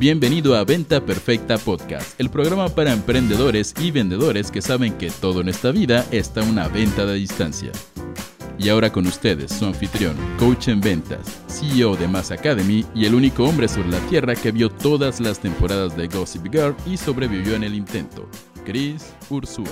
Bienvenido a Venta Perfecta Podcast, el programa para emprendedores y vendedores que saben que todo en esta vida está una venta de distancia. Y ahora con ustedes, su anfitrión, coach en ventas, CEO de Mass Academy y el único hombre sobre la tierra que vio todas las temporadas de Gossip Girl y sobrevivió en el intento, Chris Ursúa.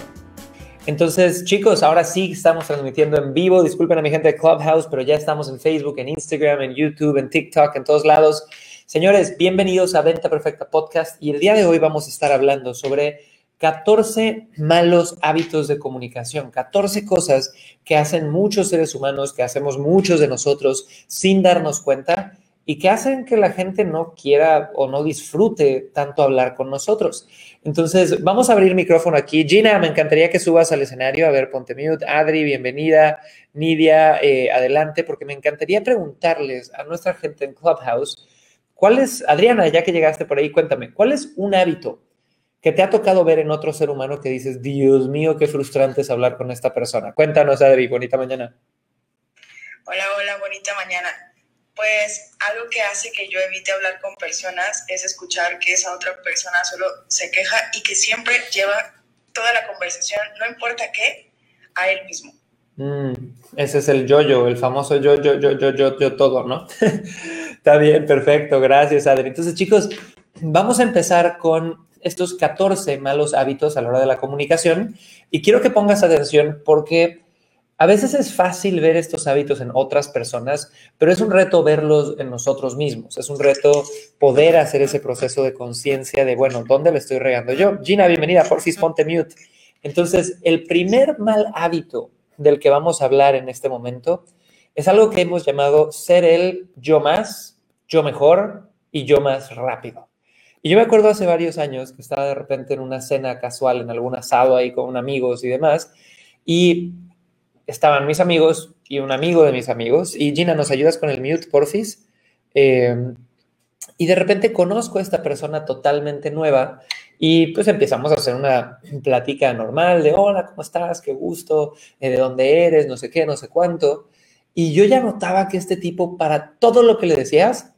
Entonces, chicos, ahora sí estamos transmitiendo en vivo. Disculpen a mi gente de Clubhouse, pero ya estamos en Facebook, en Instagram, en YouTube, en TikTok, en todos lados. Señores, bienvenidos a Venta Perfecta Podcast y el día de hoy vamos a estar hablando sobre 14 malos hábitos de comunicación, 14 cosas que hacen muchos seres humanos, que hacemos muchos de nosotros sin darnos cuenta y que hacen que la gente no quiera o no disfrute tanto hablar con nosotros. Entonces, vamos a abrir micrófono aquí. Gina, me encantaría que subas al escenario. A ver, ponte mute. Adri, bienvenida. Nidia, eh, adelante, porque me encantaría preguntarles a nuestra gente en Clubhouse ¿Cuál es, Adriana, ya que llegaste por ahí, cuéntame, ¿cuál es un hábito que te ha tocado ver en otro ser humano que dices, Dios mío, qué frustrante es hablar con esta persona? Cuéntanos, Adri, bonita mañana. Hola, hola, bonita mañana. Pues algo que hace que yo evite hablar con personas es escuchar que esa otra persona solo se queja y que siempre lleva toda la conversación, no importa qué, a él mismo. Mm, ese es el yo-yo, el famoso yo-yo, yo-yo, yo-yo, todo, ¿no? Está bien, perfecto, gracias, Adri. Entonces, chicos, vamos a empezar con estos 14 malos hábitos a la hora de la comunicación y quiero que pongas atención porque a veces es fácil ver estos hábitos en otras personas, pero es un reto verlos en nosotros mismos. Es un reto poder hacer ese proceso de conciencia de, bueno, ¿dónde le estoy regando yo? Gina, bienvenida, porfis, ponte mute. Entonces, el primer mal hábito del que vamos a hablar en este momento es algo que hemos llamado ser el yo más, yo mejor y yo más rápido. Y yo me acuerdo hace varios años que estaba de repente en una cena casual, en algún asado ahí con amigos y demás, y estaban mis amigos y un amigo de mis amigos, y Gina, ¿nos ayudas con el mute, porfis? Eh, y de repente conozco a esta persona totalmente nueva y pues empezamos a hacer una plática normal de, hola, ¿cómo estás? Qué gusto, eh, ¿de dónde eres? No sé qué, no sé cuánto. Y yo ya notaba que este tipo, para todo lo que le decías,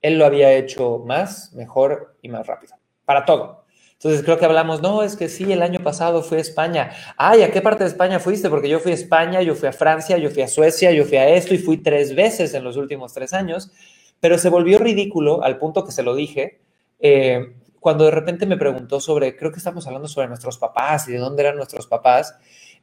él lo había hecho más, mejor y más rápido. Para todo. Entonces creo que hablamos, no, es que sí, el año pasado fui a España. Ay, ¿a qué parte de España fuiste? Porque yo fui a España, yo fui a Francia, yo fui a Suecia, yo fui a esto y fui tres veces en los últimos tres años. Pero se volvió ridículo al punto que se lo dije. Eh, cuando de repente me preguntó sobre, creo que estamos hablando sobre nuestros papás y de dónde eran nuestros papás,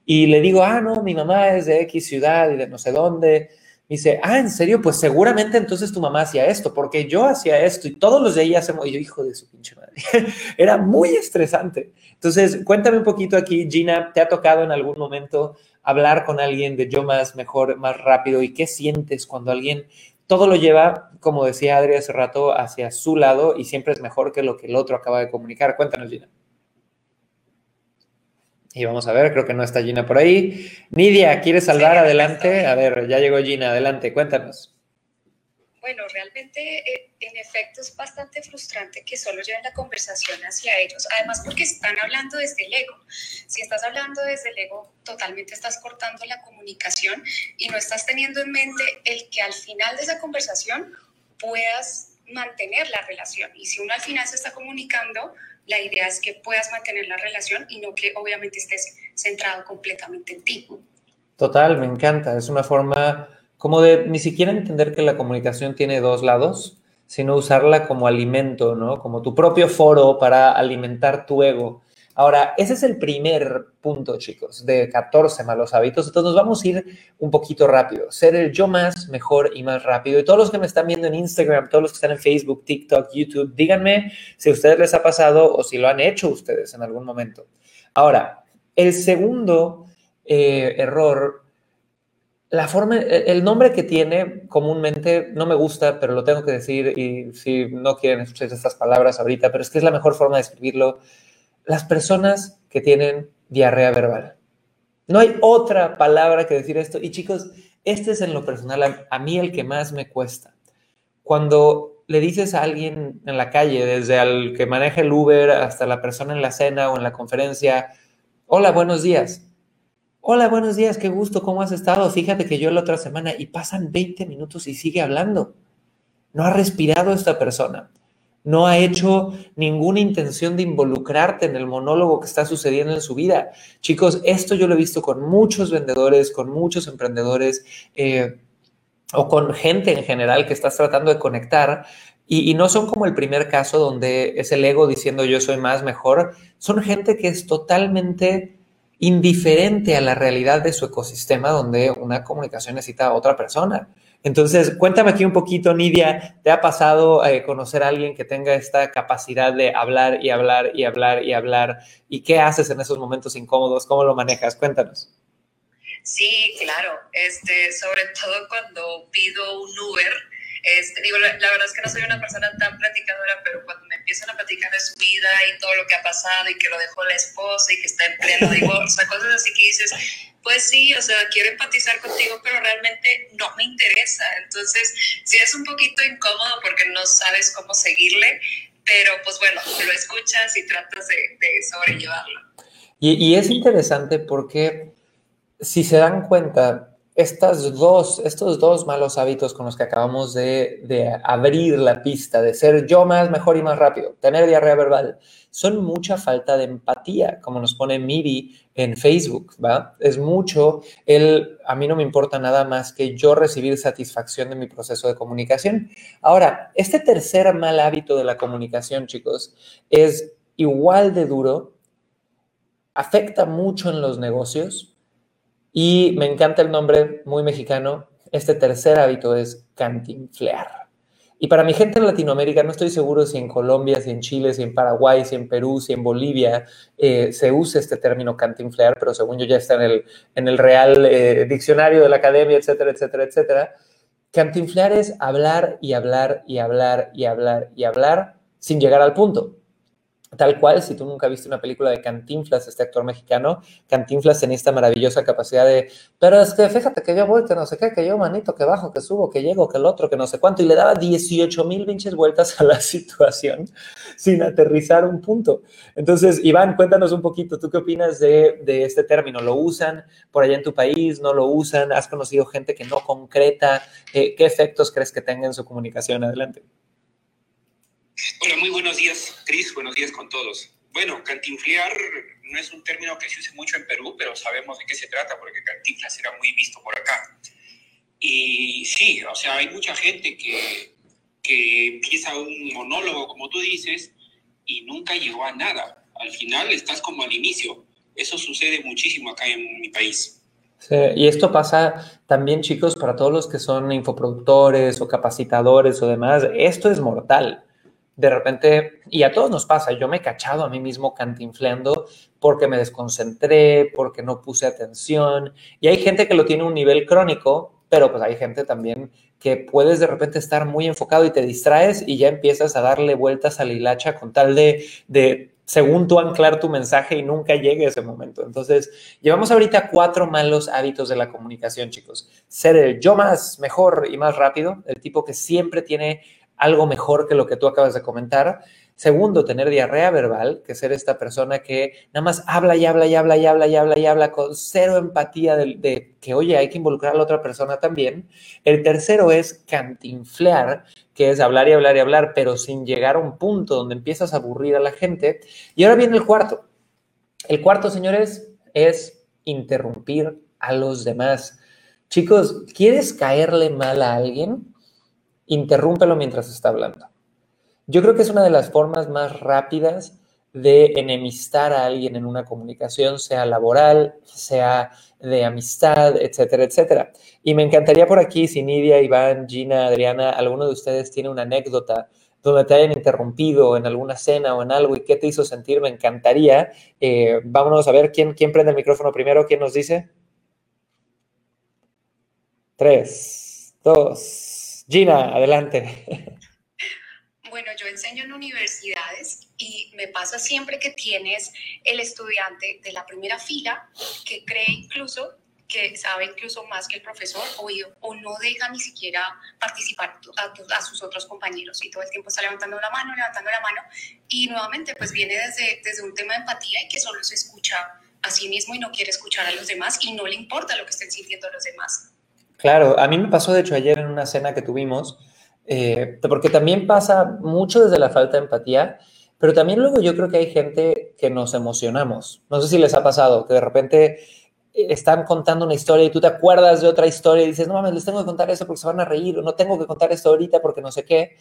y le digo, ah, no, mi mamá es de X ciudad y de no sé dónde. Me dice, ah, ¿en serio? Pues seguramente entonces tu mamá hacía esto, porque yo hacía esto y todos los de ella hacemos, y yo, hijo de su pinche madre, era muy estresante. Entonces, cuéntame un poquito aquí, Gina, ¿te ha tocado en algún momento hablar con alguien de yo más, mejor, más rápido? ¿Y qué sientes cuando alguien todo lo lleva, como decía Adri hace rato, hacia su lado y siempre es mejor que lo que el otro acaba de comunicar. Cuéntanos, Gina. Y vamos a ver, creo que no está Gina por ahí. Nidia, ¿quieres salvar adelante? A ver, ya llegó Gina, adelante, cuéntanos. Bueno, realmente eh, en efecto es bastante frustrante que solo lleven la conversación hacia ellos, además porque están hablando desde el ego. Si estás hablando desde el ego, totalmente estás cortando la comunicación y no estás teniendo en mente el que al final de esa conversación puedas mantener la relación. Y si uno al final se está comunicando, la idea es que puedas mantener la relación y no que obviamente estés centrado completamente en ti. Total, me encanta. Es una forma como de ni siquiera entender que la comunicación tiene dos lados, sino usarla como alimento, ¿no? Como tu propio foro para alimentar tu ego. Ahora, ese es el primer punto, chicos, de 14 malos hábitos. Entonces nos vamos a ir un poquito rápido. Ser el yo más, mejor y más rápido. Y todos los que me están viendo en Instagram, todos los que están en Facebook, TikTok, YouTube, díganme si a ustedes les ha pasado o si lo han hecho ustedes en algún momento. Ahora, el segundo eh, error la forma, e, el nombre que tiene comúnmente no me gusta, pero lo tengo que decir y si no quieren escuchar estas palabras ahorita, pero es que es la mejor forma de escribirlo. Las personas que tienen diarrea verbal. No hay otra palabra que decir esto. Y chicos, este es en lo personal a, mí el que más me cuesta. Cuando le dices a alguien en la calle, desde al que maneja el Uber hasta la persona en la cena o en la conferencia, hola, buenos días Hola, buenos días, qué gusto, ¿cómo has estado? Fíjate que yo la otra semana y pasan 20 minutos y sigue hablando. No ha respirado esta persona. no ha hecho ninguna intención de involucrarte en el monólogo que está sucediendo en su vida. Chicos, esto yo lo he visto con muchos vendedores, con muchos emprendedores eh, o con gente en general que estás tratando de conectar. Y, y, no son como el primer caso donde es el ego diciendo yo soy más, mejor. Son gente que es totalmente indiferente a la realidad de su ecosistema donde una comunicación necesita a otra persona. Entonces, cuéntame aquí un poquito, Nidia, ¿te ha pasado eh, conocer a alguien que tenga esta capacidad de hablar y hablar y hablar y hablar? ¿Y qué haces en esos momentos incómodos? ¿Cómo lo manejas? Cuéntanos. Sí, claro. Este, sobre todo cuando pido un Uber. Este, digo, la, la, verdad es que no soy una persona tan platicadora, pero cuando me empiezan a platicar de su vida y todo lo que ha pasado y que lo dejó la esposa y que está en pleno divorcio, cosas así que dices, pues sí, o sea, quiero empatizar contigo, pero realmente no me interesa. Entonces, sí es un poquito incómodo porque no sabes cómo seguirle, pero pues bueno, lo escuchas y tratas de, de sobrellevarlo. Y, y, es interesante porque si se dan cuenta, estas dos, estos dos malos hábitos con los que acabamos de, de abrir la pista, de ser yo más, mejor y más rápido, tener diarrea verbal, son mucha falta de empatía, como nos pone Miri en Facebook, ¿va? Es mucho el, a mí no me importa nada más que yo recibir satisfacción de mi proceso de comunicación. Ahora, este tercer mal hábito de la comunicación, chicos, es igual de duro, afecta mucho en los negocios y me encanta el nombre muy mexicano. Este tercer hábito es cantinflear. Y para mi gente en Latinoamérica, no estoy seguro si en Colombia, si en Chile, si en Paraguay, si en Perú, si en Bolivia eh, se usa este término cantinflear, pero según yo ya está en el, en el real eh, diccionario de la academia, etcétera, etcétera, etcétera. Cantinflear es hablar y hablar y hablar y hablar y hablar sin llegar al punto. Tal cual, si tú nunca viste una película de Cantinflas, este actor mexicano, Cantinflas tenía esta maravillosa capacidad de, pero es que fíjate que yo voy, que no sé qué, que yo manito, que bajo, que subo, que llego, que el otro, que no sé cuánto, y le daba 18 mil pinches vueltas a la situación sin aterrizar un punto. Entonces, Iván, cuéntanos un poquito, ¿tú qué opinas de, de este término? ¿Lo usan por allá en tu país? ¿No lo usan? ¿Has conocido gente que no concreta? Eh, ¿Qué efectos crees que tenga en su comunicación? Adelante. Hola, muy buenos días, Cris. Buenos días con todos. Bueno, cantinflear no es un término que se use mucho en Perú, pero sabemos de qué se trata porque cantinflas era muy visto por acá. Y sí, o sea, hay mucha gente que, que empieza un monólogo, como tú dices, y nunca llegó a nada. Al final estás como al inicio. Eso sucede muchísimo acá en mi país. Sí, y esto pasa también, chicos, para todos los que son infoproductores o capacitadores o demás. Esto es mortal de repente, y a todos nos pasa, yo me he cachado a mí mismo cantinfleando porque me desconcentré, porque no puse atención, y hay gente que lo tiene un nivel crónico, pero pues hay gente también que puedes de repente estar muy enfocado y te distraes y ya empiezas a darle vueltas a la hilacha con tal de, de según tú anclar tu mensaje y nunca llegue ese momento. Entonces, llevamos ahorita cuatro malos hábitos de la comunicación, chicos. Ser el yo más, mejor y más rápido, el tipo que siempre tiene algo mejor que lo que tú acabas de comentar. Segundo, tener diarrea verbal, que ser esta persona que nada más habla y habla y habla y habla y habla y habla con cero empatía de, que, oye, hay que involucrar a la otra persona también. El tercero es cantinflear, que es hablar y hablar y hablar, pero sin llegar a un punto donde empiezas a aburrir a la gente. Y ahora viene el cuarto. El cuarto, señores, es interrumpir a los demás. Chicos, ¿quieres caerle mal a alguien? Interrúmpelo mientras está hablando. Yo creo que es una de las formas más rápidas de enemistar a alguien en una comunicación, sea laboral, sea de amistad, etcétera, etcétera. Y me encantaría por aquí, si Nidia, Iván, Gina, Adriana, alguno de ustedes tiene una anécdota donde te hayan interrumpido en alguna cena o en algo y qué te hizo sentir, me encantaría. Eh, vámonos a ver quién, quién prende el micrófono primero, quién nos dice. Tres, dos, Gina, adelante. Bueno, yo enseño en universidades y me pasa siempre que tienes el estudiante de la primera fila que cree incluso que sabe incluso más que el profesor o, no deja ni siquiera participar a, a, sus otros compañeros y todo el tiempo está levantando la mano, levantando la mano y nuevamente pues viene desde, desde un tema de empatía y que solo se escucha a sí mismo y no quiere escuchar a los demás y no le importa lo que estén sintiendo los demás. Claro, a mí me pasó de hecho ayer en una cena que tuvimos, Eh, porque también pasa mucho desde la falta de empatía, pero también luego yo creo que hay gente que nos emocionamos. No sé si les ha pasado, que de repente están contando una historia y tú te acuerdas de otra historia y dices, no mames, les tengo que contar eso porque se van a reír o no tengo que contar esto ahorita porque no sé qué.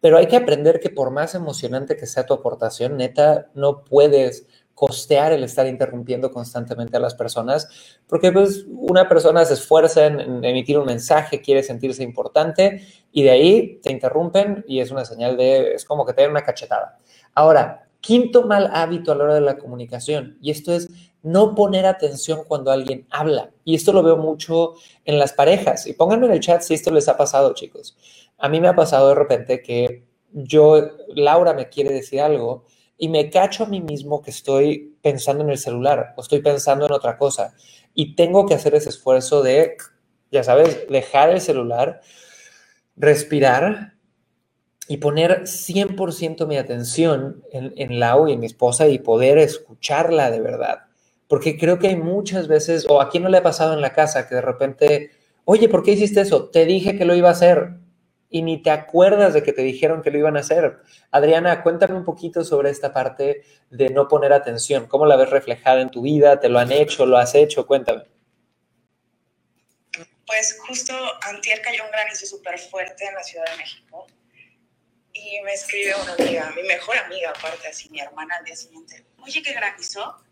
Pero hay que aprender que por más emocionante que sea tu aportación, neta, no puedes costear el estar interrumpiendo constantemente a las personas, porque pues una persona se esfuerza en, emitir un mensaje, quiere sentirse importante y de ahí te interrumpen y es una señal de, es como que te den una cachetada. Ahora, quinto mal hábito a la hora de la comunicación, y esto es no poner atención cuando alguien habla. Y esto lo veo mucho en las parejas. Y pónganme en el chat si esto les ha pasado, chicos. A mí me ha pasado de repente que yo, Laura me quiere decir algo y me cacho a mí mismo que estoy pensando en el celular o estoy pensando en otra cosa. Y tengo que hacer ese esfuerzo de, ya sabes, dejar el celular, respirar y poner 100% mi atención en, en Lau y en mi esposa y poder escucharla de verdad porque creo que hay muchas veces, o a quién no le ha pasado en la casa, que de repente, oye, ¿por qué hiciste eso? Te dije que lo iba a hacer y ni te acuerdas de que te dijeron que lo iban a hacer. Adriana, cuéntame un poquito sobre esta parte de no poner atención. ¿Cómo la ves reflejada en tu vida? ¿Te lo han hecho? ¿Lo has hecho? Cuéntame. Pues justo antier cayó un granizo súper fuerte en la Ciudad de México y me escribe una amiga, mi mejor amiga aparte, así mi hermana al día siguiente, oye, ¿qué granizó?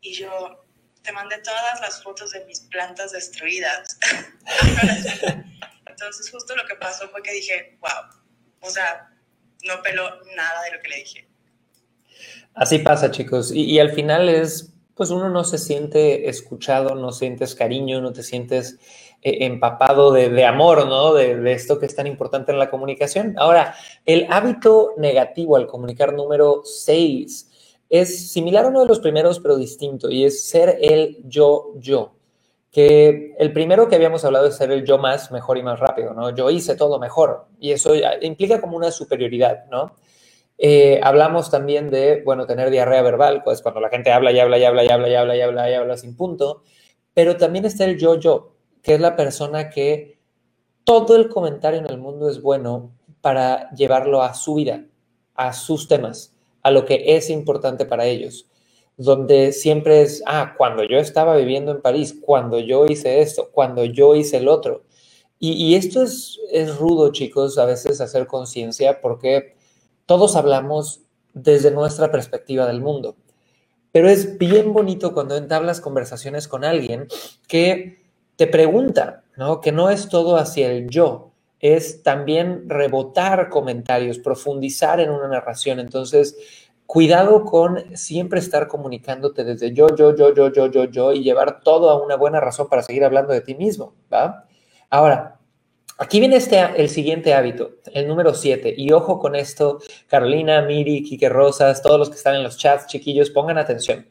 y yo te mandé todas las fotos de mis plantas destruidas. Entonces justo lo que pasó fue que dije, wow, o sea, no peló nada de lo que le dije. Así pasa, chicos. Y, al final es, pues uno no se siente escuchado, no sientes cariño, no te sientes eh, empapado de, de, amor, ¿no? De, esto que es tan importante en la comunicación. Ahora, el hábito negativo al comunicar número 6 es similar a uno de los primeros, pero distinto, y es ser el yo-yo. Que el primero que habíamos hablado es ser el yo más, mejor y más rápido, ¿no? Yo hice todo mejor, y eso implica como una superioridad, ¿no? Eh, hablamos también de, bueno, tener diarrea verbal, pues cuando la gente habla y habla y habla y habla y habla y habla y habla sin punto, pero también está el yo-yo, que es la persona que todo el comentario en el mundo es bueno para llevarlo a su vida, a sus temas a lo que es importante para ellos, donde siempre es, ah, cuando yo estaba viviendo en París, cuando yo hice esto, cuando yo hice el otro. Y, esto es, es rudo, chicos, a veces hacer conciencia porque todos hablamos desde nuestra perspectiva del mundo. Pero es bien bonito cuando entablas conversaciones con alguien que te pregunta, ¿no? Que no es todo hacia el yo, es también rebotar comentarios, profundizar en una narración. Entonces, cuidado con siempre estar comunicándote desde yo, yo, yo, yo, yo, yo, yo y llevar todo a una buena razón para seguir hablando de ti mismo, ¿va? Ahora, aquí viene este, el siguiente hábito, el número siete. Y ojo con esto, Carolina, Miri, Quique Rosas, todos los que están en los chats, chiquillos, pongan atención.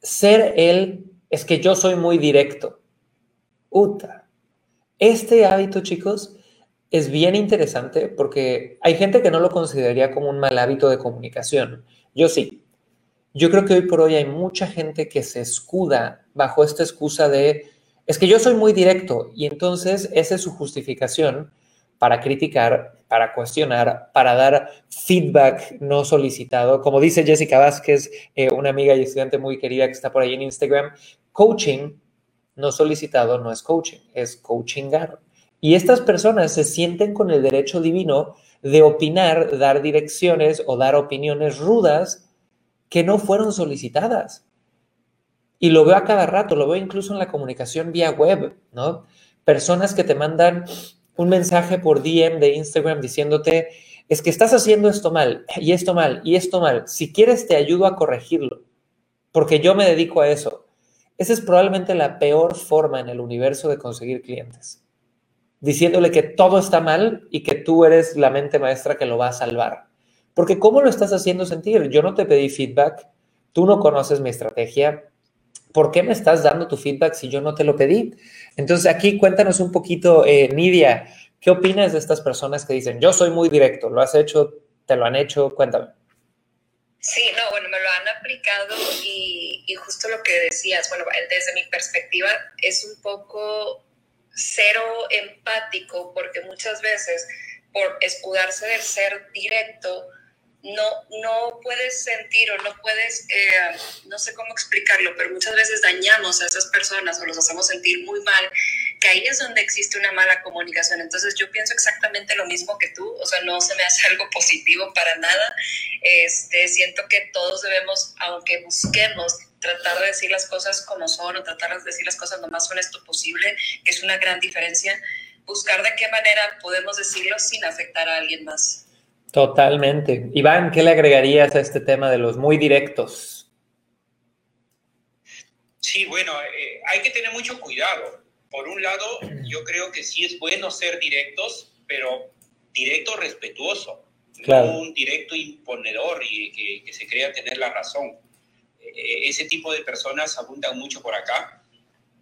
Ser él es que yo soy muy directo. Uta, este hábito, chicos, es bien interesante porque hay gente que no lo consideraría como un mal hábito de comunicación. Yo sí. Yo creo que hoy por hoy hay mucha gente que se escuda bajo esta excusa de, es que yo soy muy directo y entonces esa es su justificación para criticar, para cuestionar, para dar feedback no solicitado. Como dice Jessica Vázquez, eh, una amiga y estudiante muy querida que está por ahí en Instagram, coaching no solicitado no es coaching, es coachingar. Y estas personas se sienten con el derecho divino de opinar, dar direcciones o dar opiniones rudas que no fueron solicitadas. Y lo veo a cada rato, lo veo incluso en la comunicación vía web, ¿no? Personas que te mandan un mensaje por DM de Instagram diciéndote, es que estás haciendo esto mal, y esto mal, y esto mal. Si quieres, te ayudo a corregirlo, porque yo me dedico a eso. Esa es probablemente la peor forma en el universo de conseguir clientes. Diciéndole que todo está mal y que tú eres la mente maestra que lo va a salvar. Porque ¿cómo lo estás haciendo sentir? Yo no te pedí feedback, tú no conoces mi estrategia. ¿Por qué me estás dando tu feedback si yo no te lo pedí? Entonces aquí cuéntanos un poquito, eh, Nidia, ¿qué opinas de estas personas que dicen, yo soy muy directo, lo has hecho, te lo han hecho? Cuéntame. Sí, no, bueno, me lo han aplicado y, justo lo que decías, bueno, desde mi perspectiva es un poco cero empático, porque muchas veces por escudarse del ser directo, no, no puedes sentir o no puedes, eh, no sé cómo explicarlo, pero muchas veces dañamos a esas personas o los hacemos sentir muy mal, que ahí es donde existe una mala comunicación. Entonces yo pienso exactamente lo mismo que tú, o sea, no se me hace algo positivo para nada. Este, siento que todos debemos, aunque busquemos tratar de decir las cosas como son o tratar de decir las cosas lo más honesto posible, que es una gran diferencia, buscar de qué manera podemos decirlo sin afectar a alguien más. Totalmente. Iván, ¿qué le agregarías a este tema de los muy directos? Sí, bueno, eh, hay que tener mucho cuidado. Por un lado, yo creo que sí es bueno ser directos, pero directo respetuoso, no un directo imponedor y que, se crea tener la razón. Eh, ese tipo de personas abundan mucho por acá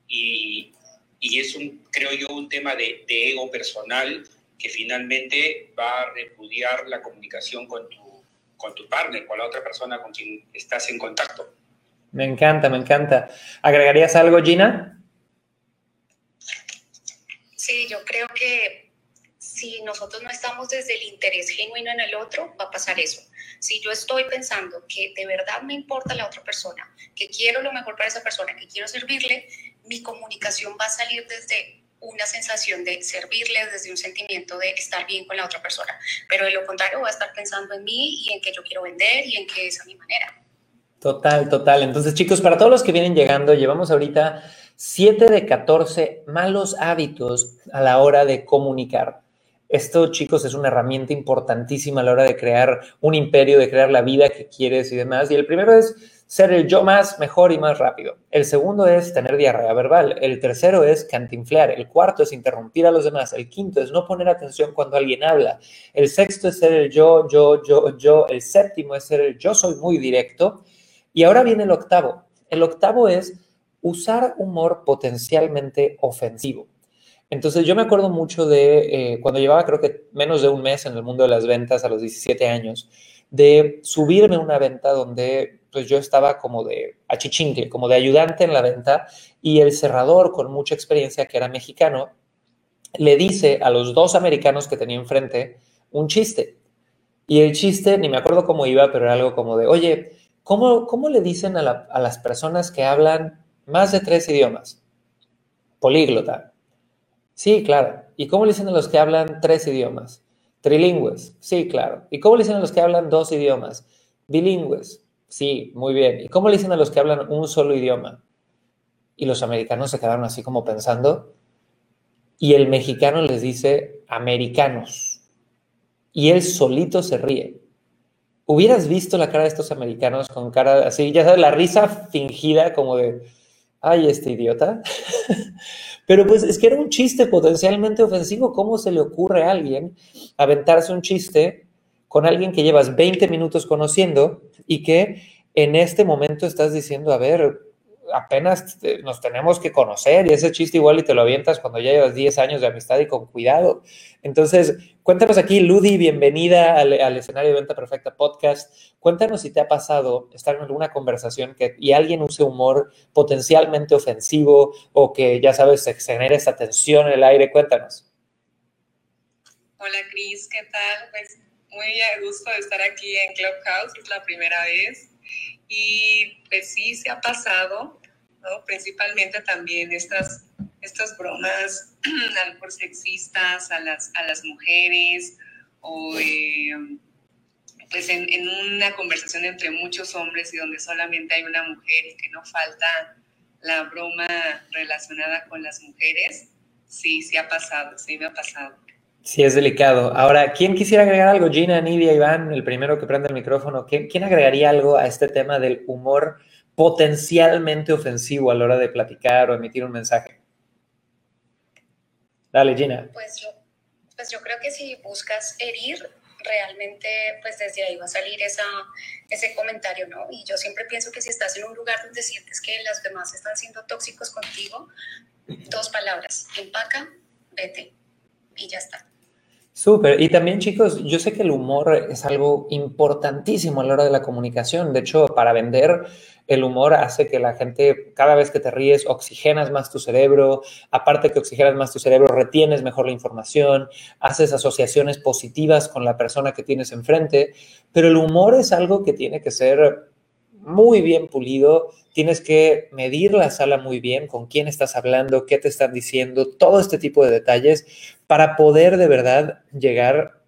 y, y es un, creo yo, un tema de, de ego personal que finalmente va a repudiar la comunicación con tu, con tu partner, con la otra persona con quien estás en contacto. Me encanta, me encanta. ¿Agregarías algo, Gina? Sí, yo creo que si nosotros no estamos desde el interés genuino en el otro, va a pasar eso. Si yo estoy pensando que de verdad me importa la otra persona, que quiero lo mejor para esa persona, que quiero servirle, mi comunicación va a salir desde una sensación de servirle desde un sentimiento de estar bien con la otra persona. Pero de lo contrario, voy a estar pensando en mí y en que yo quiero vender y en que es a mi manera. Total, total. Entonces, chicos, para todos los que vienen llegando, llevamos ahorita 7 de 14 malos hábitos a la hora de comunicar. Esto, chicos, es una herramienta importantísima a la hora de crear un imperio, de crear la vida que quieres y demás. Y el primero es ser el yo más, mejor y más rápido. El segundo es tener diarrea verbal. El tercero es cantinflear. El cuarto es interrumpir a los demás. El quinto es no poner atención cuando alguien habla. El sexto es ser el yo, yo, yo, yo. El séptimo es ser el yo soy muy directo. Y ahora viene el octavo. El octavo es usar humor potencialmente ofensivo. Entonces yo me acuerdo mucho de eh, cuando llevaba creo que menos de un mes en el mundo de las ventas a los 17 años, de subirme a una venta donde pues yo estaba como de achichincle, como de ayudante en la venta, y el cerrador con mucha experiencia, que era mexicano, le dice a los dos americanos que tenía enfrente un chiste. Y el chiste, ni me acuerdo cómo iba, pero era algo como de, oye, ¿cómo, cómo le dicen a, a las personas que hablan más de tres idiomas? Políglota. Sí, claro. ¿Y cómo le dicen a los que hablan tres idiomas? Trilingües. Sí, claro. ¿Y cómo le dicen a los que hablan dos idiomas? Bilingües. Sí, muy bien. ¿Y cómo le dicen a los que hablan un solo idioma? Y los americanos se quedaron así como pensando. Y el mexicano les dice americanos. Y él solito se ríe. Hubieras visto la cara de estos americanos con cara así, ya sabes, la risa fingida como de, ay, este idiota. Pero pues es que era un chiste potencialmente ofensivo. ¿Cómo se le ocurre a alguien aventarse un chiste con alguien que llevas 20 minutos conociendo y que en este momento estás diciendo, a ver, apenas nos tenemos que conocer y ese chiste igual y te lo avientas cuando ya llevas 10 años de amistad y con cuidado. Entonces, cuéntanos aquí, Ludi, bienvenida al, escenario de Venta Perfecta Podcast. Cuéntanos si te ha pasado estar en alguna conversación que, y alguien use humor potencialmente ofensivo o que, ya sabes, se genere esa tensión en el aire. Cuéntanos. Hola, Cris, ¿qué tal? Pues muy a gusto de estar aquí en Clubhouse, es la primera vez. Y pues sí, se ha pasado, ¿no? Principalmente también estas, estas bromas por sexistas a las, a las mujeres o eh, pues en, en, una conversación entre muchos hombres y donde solamente hay una mujer y que no falta la broma relacionada con las mujeres. Sí, sí ha pasado, sí me ha pasado. Sí, es delicado. Ahora, ¿quién quisiera agregar algo? Gina, Nidia, Iván, el primero que prende el micrófono. ¿Quién, ¿Quién, agregaría algo a este tema del humor potencialmente ofensivo a la hora de platicar o emitir un mensaje? Dale, Gina. Pues yo, pues yo creo que si buscas herir, realmente pues desde ahí va a salir esa, ese comentario, ¿no? Y yo siempre pienso que si estás en un lugar donde sientes que las demás están siendo tóxicos contigo, dos palabras, empaca, vete y ya está. Súper. Y también, chicos, yo sé que el humor es algo importantísimo a la hora de la comunicación. De hecho, para vender, el humor hace que la gente, cada vez que te ríes, oxigenas más tu cerebro. Aparte que oxigenas más tu cerebro, retienes mejor la información, haces asociaciones positivas con la persona que tienes enfrente. Pero el humor es algo que tiene que ser muy bien pulido, tienes que medir la sala muy bien, con quién estás hablando, qué te están diciendo, todo este tipo de detalles para poder de verdad llegar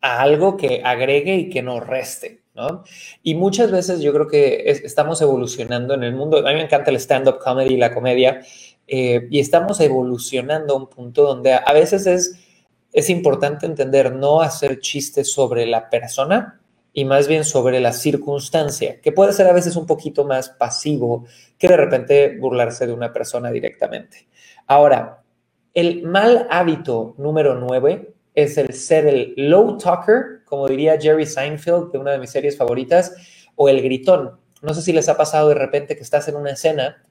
a algo que agregue y que no reste, ¿no? Y muchas veces yo creo que estamos evolucionando en el mundo, a mí me encanta el stand-up comedy y la comedia, eh, y estamos evolucionando a un punto donde a veces es, es importante entender no hacer chistes sobre la persona, y más bien sobre la circunstancia, que puede ser a veces un poquito más pasivo que de repente burlarse de una persona directamente. Ahora, el mal hábito número nueve es el ser el low talker, como diría Jerry Seinfeld de una de mis series favoritas, o el gritón. No sé si les ha pasado de repente que estás en una escena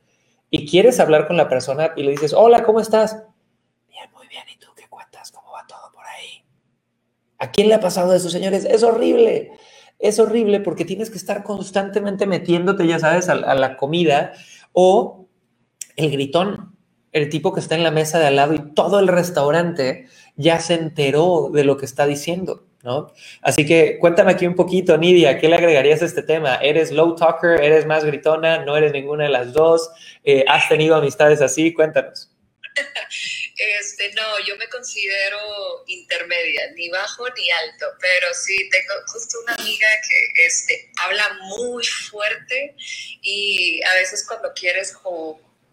y quieres hablar con la persona y le dices, hola, ¿cómo estás? Bien, muy bien. ¿Y tú qué cuentas? ¿Cómo va todo por ahí? ¿A quién le ha pasado eso, señores? Es horrible es horrible porque tienes que estar constantemente metiéndote, ya sabes, a, la comida o el gritón, el tipo que está en la mesa de al lado y todo el restaurante ya se enteró de lo que está diciendo, ¿no? Así que cuéntame aquí un poquito, Nidia, ¿qué le agregarías a este tema? ¿Eres low talker? ¿Eres más gritona? ¿No eres ninguna de las dos? Eh, ¿Has tenido amistades así? Cuéntanos. Este, no, yo me considero intermedia, ni bajo ni alto, pero sí tengo justo una amiga que este, habla muy fuerte y a veces cuando quieres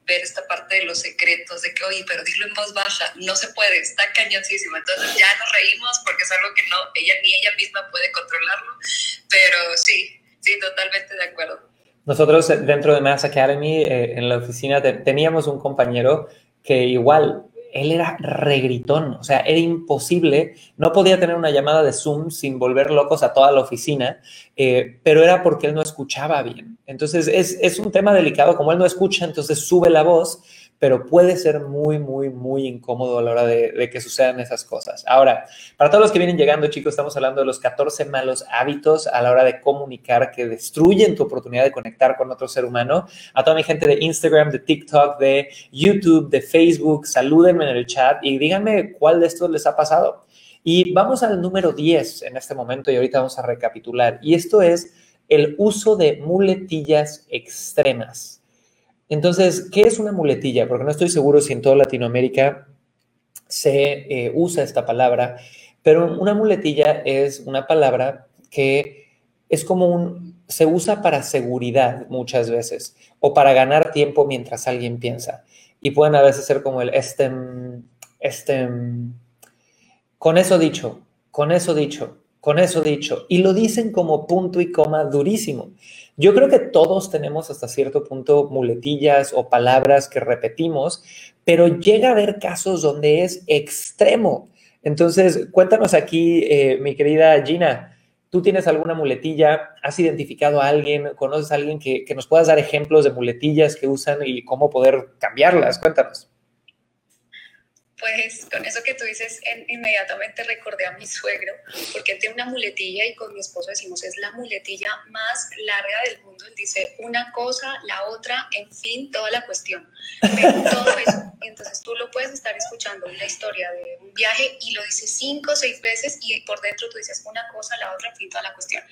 ver esta parte de los secretos, de que, oye, pero dilo en voz baja, no se puede, está cañoncísimo. Entonces ya nos reímos porque es algo que no, ella ni ella misma puede controlarlo, pero sí, sí, totalmente de acuerdo. Nosotros eh, dentro de Mass Academy, eh, en la oficina, teníamos un compañero que igual él era regritón, o sea, era imposible, no podía tener una llamada de Zoom sin volver locos a toda la oficina, eh, pero era porque él no escuchaba bien. Entonces, es, es, un tema delicado, como él no escucha, entonces sube la voz pero puede ser muy, muy, muy incómodo a la hora de, que sucedan esas cosas. Ahora, para todos los que vienen llegando, chicos, estamos hablando de los 14 malos hábitos a la hora de comunicar que destruyen tu oportunidad de conectar con otro ser humano. A toda mi gente de Instagram, de TikTok, de YouTube, de Facebook, salúdenme en el chat y díganme cuál de estos les ha pasado. Y vamos al número 10 en este momento y ahorita vamos a recapitular. Y esto es el uso de muletillas extremas. Entonces, ¿qué es una muletilla? Porque no estoy seguro si en toda Latinoamérica se eh, usa esta palabra, pero una muletilla es una palabra que es como un, se usa para seguridad muchas veces o para ganar tiempo mientras alguien piensa. Y pueden a veces ser como el este, este, con eso dicho, con eso dicho, con eso dicho. Y lo dicen como punto y coma durísimo. Yo creo que todos tenemos hasta cierto punto muletillas o palabras que repetimos, pero llega a haber casos donde es extremo. Entonces, cuéntanos aquí, eh, mi querida Gina, ¿tú tienes alguna muletilla? ¿Has identificado a alguien? ¿Conoces a alguien que, que nos puedas dar ejemplos de muletillas que usan y cómo poder cambiarlas? Cuéntanos. Pues con eso que tú dices, inmediatamente recordé a mi suegro, porque él tiene una muletilla y con mi esposo decimos, es la muletilla más larga del mundo. Él dice una cosa, la otra, en fin, toda la cuestión. todo eso. Entonces tú lo puedes estar escuchando una historia de un viaje y lo dice cinco o seis veces y por dentro tú dices una cosa, la otra, en fin, toda la cuestión.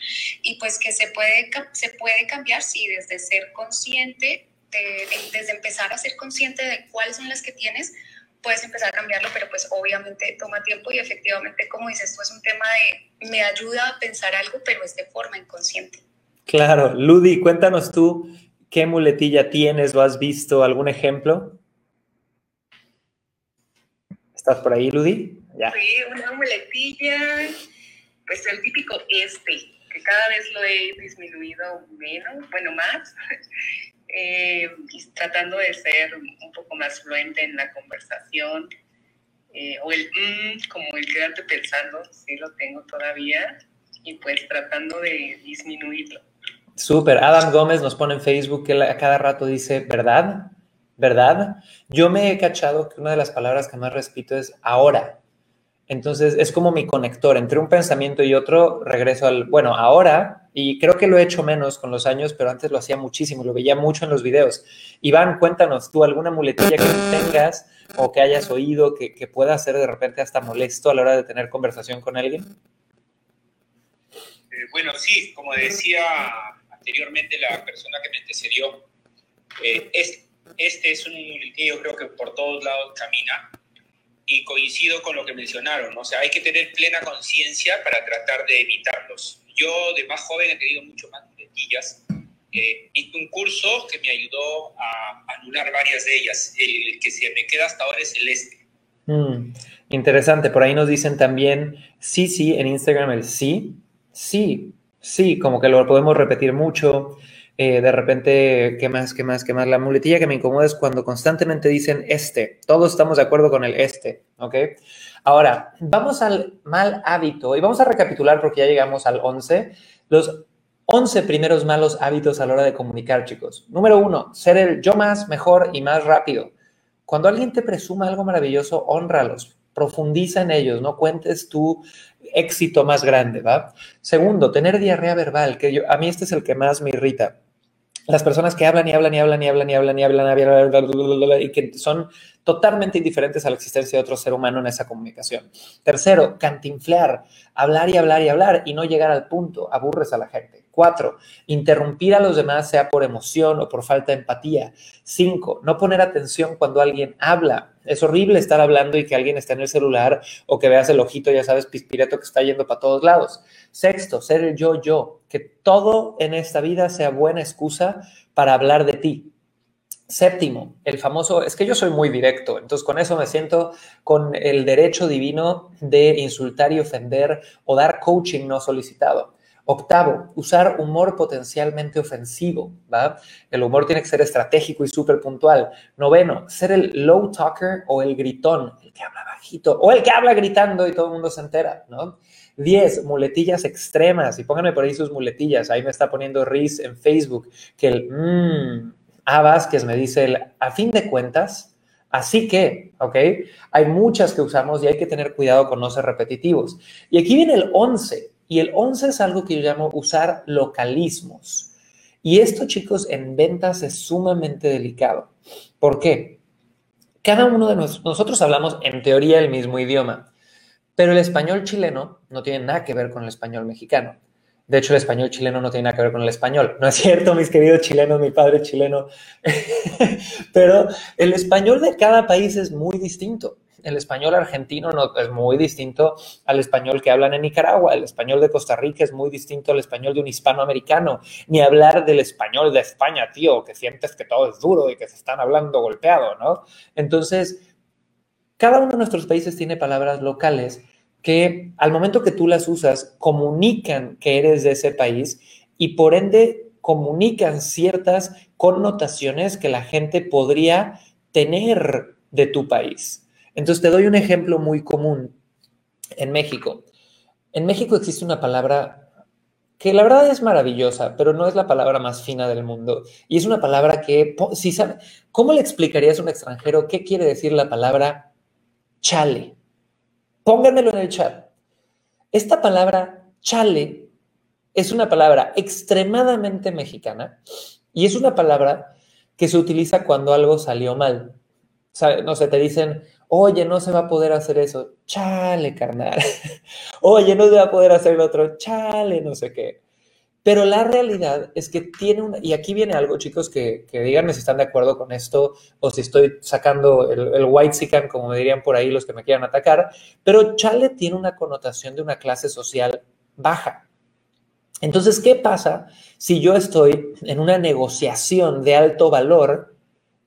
Y pues que se puede, se puede cambiar, sí, desde ser consciente, desde empezar a ser consciente de cuáles son las que tienes, puedes empezar a cambiarlo, pero pues obviamente toma tiempo y efectivamente, como dices tú, es un tema de me ayuda a pensar algo, pero es de forma inconsciente. Claro, Ludi, cuéntanos tú qué muletilla tienes o has visto algún ejemplo. ¿Estás por ahí, Ludi? Ya. Sí, una muletilla, pues el típico este, que cada vez lo he disminuido menos, bueno, más. Eh, tratando de ser un poco más fluente en la conversación, eh, o el mm, como el quedarte pensando, sí lo tengo todavía, y pues tratando de disminuirlo. Súper, Adam Gómez nos pone en Facebook que a cada rato dice, ¿verdad? ¿Verdad? Yo me he cachado que una de las palabras que más repito es ahora. Entonces es como mi conector entre un pensamiento y otro, regreso al, bueno, ahora, y creo que lo he hecho menos con los años, pero antes lo hacía muchísimo, lo veía mucho en los videos. Iván, cuéntanos tú alguna muletilla que tengas o que hayas oído que, pueda ser de repente hasta molesto a la hora de tener conversación con alguien. Eh, bueno, sí, como decía anteriormente la persona que me antecedió, eh, este es un muletillo, creo que por todos lados camina y coincido con lo que mencionaron, o sea, hay que tener plena conciencia para tratar de evitarlos. Yo de más joven he tenido mucho más muletillas. Eh, hice un curso que me ayudó a anular varias de ellas. El que se me queda hasta ahora es el este. Mm, interesante, por ahí nos dicen también sí, sí, en Instagram el sí, sí, sí, como que lo podemos repetir mucho. Eh, de repente, ¿qué más, qué más, qué más? La muletilla que me incomoda es cuando constantemente dicen este. Todos estamos de acuerdo con el este, ¿ok? Ahora, vamos al mal hábito y vamos a recapitular porque ya llegamos al 11. Los 11 primeros malos hábitos a la hora de comunicar, chicos. Número uno, ser el yo más, mejor y más rápido. Cuando alguien te presuma algo maravilloso, honralos, profundiza en ellos, no cuentes tu éxito más grande, ¿va? Segundo, tener diarrea verbal, que yo, a mí este es el que más me irrita las personas que hablan y hablan y hablan y hablan y hablan y hablan y que son totalmente indiferentes a la existencia de otro ser humano en esa comunicación. Tercero, cantinflear, hablar y hablar y hablar y no llegar al punto, aburres a la gente. Cuatro, interrumpir a los demás sea por emoción o por falta de empatía. Cinco, no poner atención cuando alguien habla. Es horrible estar hablando y que alguien esté en el celular o que veas el ojito, ya sabes, pispireto que está yendo para todos lados. Sexto, ser el yo-yo, que todo en esta vida sea buena excusa para hablar de ti. Séptimo, el famoso, es que yo soy muy directo, entonces con eso me siento con el derecho divino de insultar y ofender o dar coaching no solicitado. Octavo, usar humor potencialmente ofensivo, ¿va? El humor tiene que ser estratégico y súper puntual. Noveno, ser el low talker o el gritón, el que habla bajito o el que habla gritando y todo el mundo se entera, ¿no? Diez, muletillas extremas, y pónganme por ahí sus muletillas. Ahí me está poniendo Riz en Facebook que el mmm, A Vázquez me dice el a fin de cuentas, así que, ¿ok? Hay muchas que usamos y hay que tener cuidado con no ser repetitivos. Y aquí viene el 11, y el 11 es algo que yo llamo usar localismos. Y esto, chicos, en ventas es sumamente delicado. ¿Por qué? Cada uno de nosotros hablamos en teoría el mismo idioma, pero el español chileno no tiene nada que ver con el español mexicano. De hecho, el español chileno no tiene nada que ver con el español. No es cierto, mis queridos chilenos, mi padre chileno. pero el español de cada país es muy distinto el español argentino no, es muy distinto al español que hablan en Nicaragua, el español de Costa Rica es muy distinto al español de un hispanoamericano, ni hablar del español de España, tío, que sientes que todo es duro y que se están hablando golpeado, ¿no? Entonces, cada uno de nuestros países tiene palabras locales que al momento que tú las usas comunican que eres de ese país y por ende comunican ciertas connotaciones que la gente podría tener de tu país. Entonces te doy un ejemplo muy común en México. En México existe una palabra que la verdad es maravillosa, pero no es la palabra más fina del mundo. Y es una palabra que, si sabe, ¿cómo le explicarías a un extranjero qué quiere decir la palabra chale? Pónganmelo en el chat. Esta palabra chale es una palabra extremadamente mexicana y es una palabra que se utiliza cuando algo salió mal. No sé, te dicen, Oye, no se va a poder hacer eso. Chale, carnal. Oye, no se va a poder hacer otro. Chale, no sé qué. Pero la realidad es que tiene una, y aquí viene algo, chicos, que, que díganme si están de acuerdo con esto o si estoy sacando el, el white sican, como me dirían por ahí los que me quieran atacar, pero chale tiene una connotación de una clase social baja. Entonces, ¿qué pasa si yo estoy en una negociación de alto valor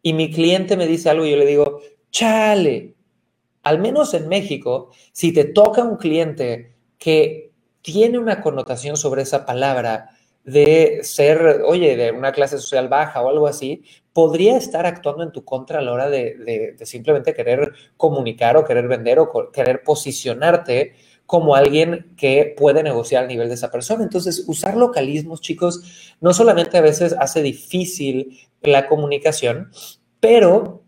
y mi cliente me dice algo y yo le digo, chale. Al menos en México, si te toca un cliente que tiene una connotación sobre esa palabra de ser, oye, de una clase social baja o algo así, podría estar actuando en tu contra a la hora de, simplemente querer comunicar o querer vender o querer posicionarte como alguien que puede negociar al nivel de esa persona. Entonces, usar localismos, chicos, no solamente a veces hace difícil la comunicación, pero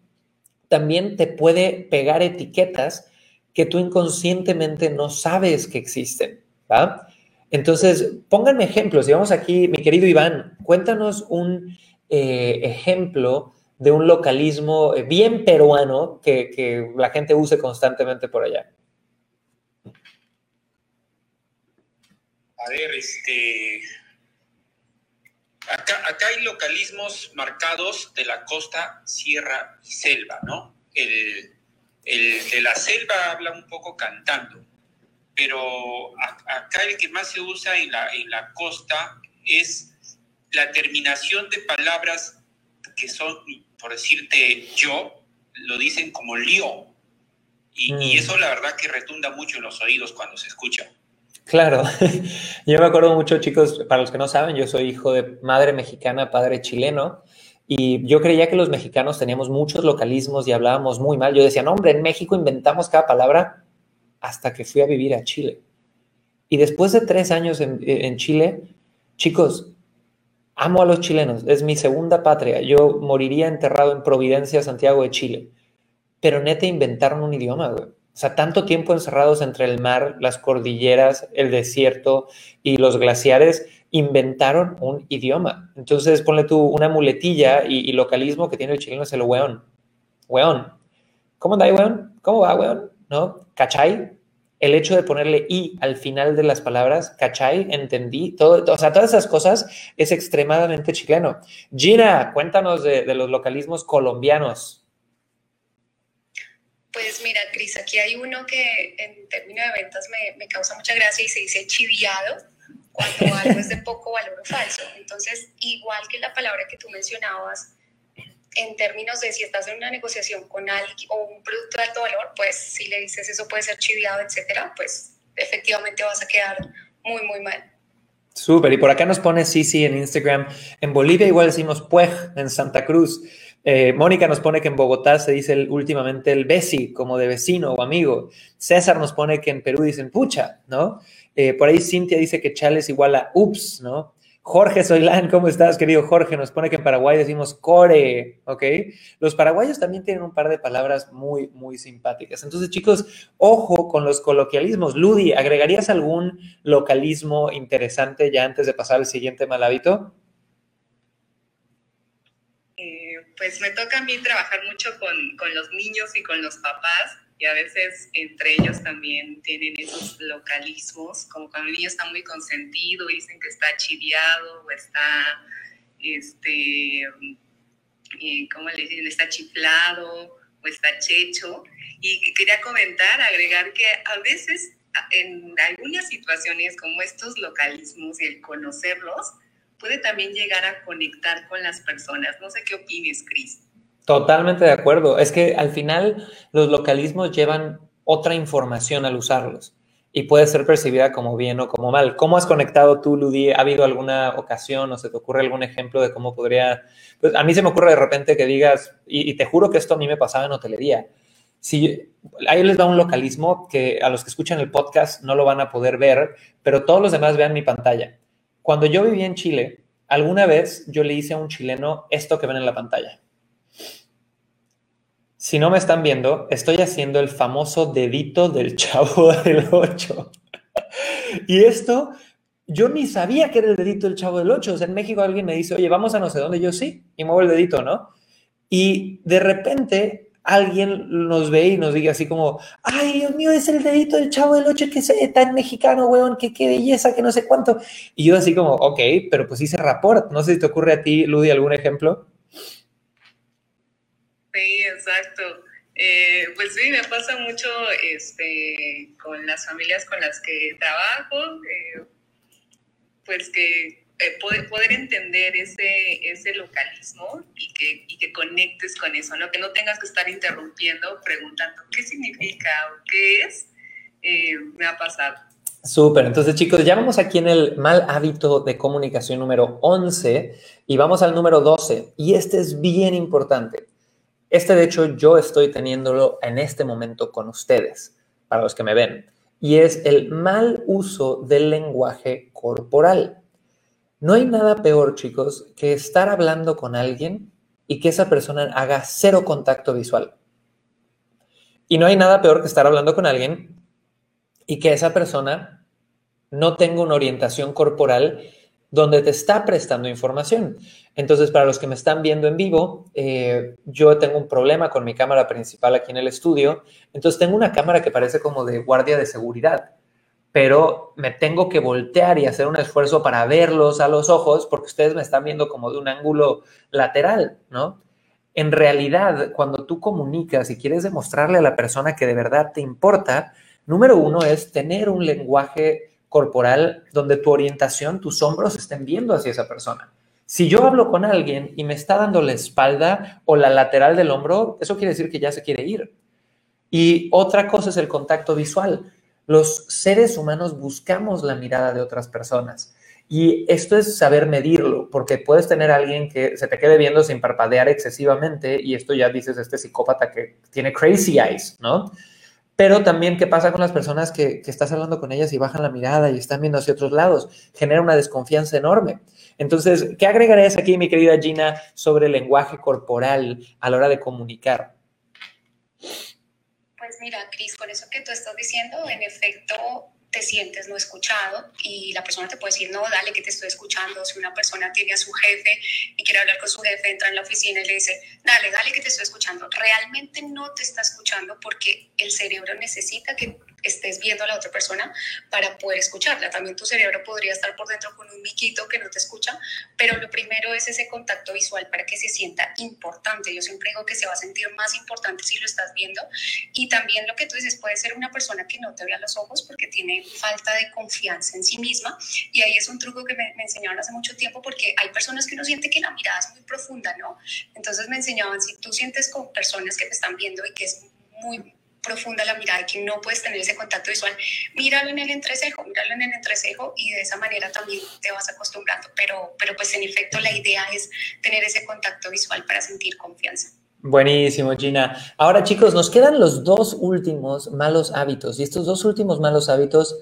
también te puede pegar etiquetas que tú inconscientemente no sabes que existen. ¿Va? Entonces, pónganme ejemplos. Y vamos aquí, mi querido Iván, cuéntanos un eh, ejemplo de un localismo eh, bien peruano que, que la gente use constantemente por allá. A ver, este. Acá, acá, hay localismos marcados de la costa, sierra y selva, ¿no? El, el de la selva habla un poco cantando, pero acá el que más se usa en la, en la costa es la terminación de palabras que son, por decirte yo, lo dicen como lío. Y, y, mm. eso la verdad que retunda mucho en los oídos cuando se escucha. Claro, yo me acuerdo mucho, chicos, para los que no saben, yo soy hijo de madre mexicana, padre chileno, y yo creía que los mexicanos teníamos muchos localismos y hablábamos muy mal. Yo decía, no, hombre, en México inventamos cada palabra hasta que fui a vivir a Chile. Y después de tres años en, en Chile, chicos, amo a los chilenos, es mi segunda patria. Yo moriría enterrado en Providencia, Santiago de Chile. Pero neta inventaron un idioma, güey. O sea, tanto tiempo encerrados entre el mar, las cordilleras, el desierto y los glaciares, inventaron un idioma. Entonces, ponle tú una muletilla y, localismo que tiene el chileno es el weón. Weón. ¿Cómo anda, weón? ¿Cómo va, weón? ¿No? ¿Cachai? El hecho de ponerle i al final de las palabras, ¿cachai? ¿Entendí? Todo, o sea, todas esas cosas es extremadamente chileno. Gina, cuéntanos de, los localismos colombianos. Pues mira, Cris, aquí hay uno que en términos de ventas me, me, causa mucha gracia y se dice chiviado cuando algo es de poco valor o falso. Entonces, igual que la palabra que tú mencionabas, en términos de si estás en una negociación con alguien o un producto de alto valor, pues si le dices eso puede ser chiviado, etcétera, pues efectivamente vas a quedar muy, muy mal. Súper, y por acá nos pone Sisi en Instagram. En Bolivia igual decimos puej, en Santa Cruz. Eh, Mónica nos pone que en Bogotá se dice últimamente el besi, como de vecino o amigo. César nos pone que en Perú dicen pucha, ¿no? Eh, por ahí Cintia dice que chale es igual a ups, ¿no? Jorge Soilán, ¿cómo estás, querido Jorge? Nos pone que en Paraguay decimos core, ¿ok? Los paraguayos también tienen un par de palabras muy, muy simpáticas. Entonces, chicos, ojo con los coloquialismos. Ludi, ¿agregarías algún localismo interesante ya antes de pasar al siguiente mal hábito? pues me toca a mí trabajar mucho con, con, los niños y con los papás y a veces entre ellos también tienen esos localismos, como cuando el niño está muy consentido dicen que está chiviado o está, este, ¿cómo le dicen? Está chiflado o está checho. Y quería comentar, agregar que a veces en algunas situaciones como estos localismos y el conocerlos, puede también llegar a conectar con las personas. No sé qué opines, Cris. Totalmente de acuerdo. Es que al final los localismos llevan otra información al usarlos y puede ser percibida como bien o como mal. ¿Cómo has conectado tú, Ludi? ¿Ha habido alguna ocasión o se te ocurre algún ejemplo de cómo podría... Pues a mí se me ocurre de repente que digas, y, te juro que esto a mí me pasaba en hotelería. Si ahí les da un localismo que a los que escuchan el podcast no lo van a poder ver, pero todos los demás vean mi pantalla. Cuando yo vivía en Chile, alguna vez yo le hice a un chileno esto que ven en la pantalla. Si no me están viendo, estoy haciendo el famoso dedito del chavo del 8. y esto, yo ni sabía que era el dedito del chavo del 8. O sea, en México alguien me dice, oye, vamos a no sé dónde. Yo sí, y muevo el dedito, ¿no? Y de repente alguien nos ve y nos diga así como, ay, Dios mío, es el dedito del chavo del 8 que es tan mexicano, weón, que qué belleza, que no sé cuánto. Y yo así como, ok, pero pues hice rapport. No sé si te ocurre a ti, Ludi, algún ejemplo. Sí, exacto. Eh, pues sí, me pasa mucho este, con las familias con las que trabajo, eh, pues que eh, poder, entender ese, ese localismo y que, y que, conectes con eso, ¿no? Que no tengas que estar interrumpiendo, preguntando qué significa o qué es, me ha pasado. Súper, entonces chicos, ya vamos aquí en el mal hábito de comunicación número 11 y vamos al número 12 y este es bien importante. Este de hecho yo estoy teniéndolo en este momento con ustedes, para los que me ven, y es el mal uso del lenguaje corporal. No hay nada peor, chicos, que estar hablando con alguien y que esa persona haga cero contacto visual. Y no hay nada peor que estar hablando con alguien y que esa persona no tenga una orientación corporal donde te está prestando información. Entonces, para los que me están viendo en vivo, eh, yo tengo un problema con mi cámara principal aquí en el estudio. Entonces, tengo una cámara que parece como de guardia de seguridad, pero me tengo que voltear y hacer un esfuerzo para verlos a los ojos porque ustedes me están viendo como de un ángulo lateral, ¿no? En realidad, cuando tú comunicas y quieres demostrarle a la persona que de verdad te importa, número uno es tener un lenguaje corporal donde tu orientación, tus hombros estén viendo hacia esa persona. Si yo hablo con alguien y me está dando la espalda o la lateral del hombro, eso quiere decir que ya se quiere ir. Y otra cosa es el contacto visual. Los seres humanos buscamos la mirada de otras personas. Y esto es saber medirlo, porque puedes tener alguien que se te quede viendo sin parpadear excesivamente y esto ya dices, este psicópata que tiene crazy eyes, ¿no? Pero también, ¿qué pasa con las personas que, estás hablando con ellas y bajan la mirada y están viendo hacia otros lados? Genera una desconfianza enorme. Entonces, ¿qué agregarías aquí, mi querida Gina, sobre el lenguaje corporal a la hora de comunicar? Pues mira, Cris, con eso que tú estás diciendo, en efecto, te sientes no escuchado y la persona te puede decir, no, dale que te estoy escuchando. Si una persona tiene a su jefe y quiere hablar con su jefe, entra en la oficina y le dice, dale, dale que te estoy escuchando. Realmente no te está escuchando porque el cerebro necesita que estés viendo a la otra persona para poder escucharla. También tu cerebro podría estar por dentro con un miquito que no te escucha, pero lo primero es ese contacto visual para que se sienta importante. Yo siempre digo que se va a sentir más importante si lo estás viendo. Y también lo que tú dices, puede ser una persona que no te vea los ojos porque tiene falta de confianza en sí misma. Y ahí es un truco que me, me enseñaron hace mucho tiempo porque hay personas que no sienten que la mirada es muy profunda, ¿no? Entonces me enseñaban, si tú sientes con personas que te están viendo y que es muy profunda la mirada y que no puedes tener ese contacto visual, míralo en el entrecejo, míralo en el entrecejo y de esa manera también te vas acostumbrando. Pero, pero pues en efecto la idea es tener ese contacto visual para sentir confianza. Buenísimo, Gina. Ahora, chicos, nos quedan los dos últimos malos hábitos y estos dos últimos malos hábitos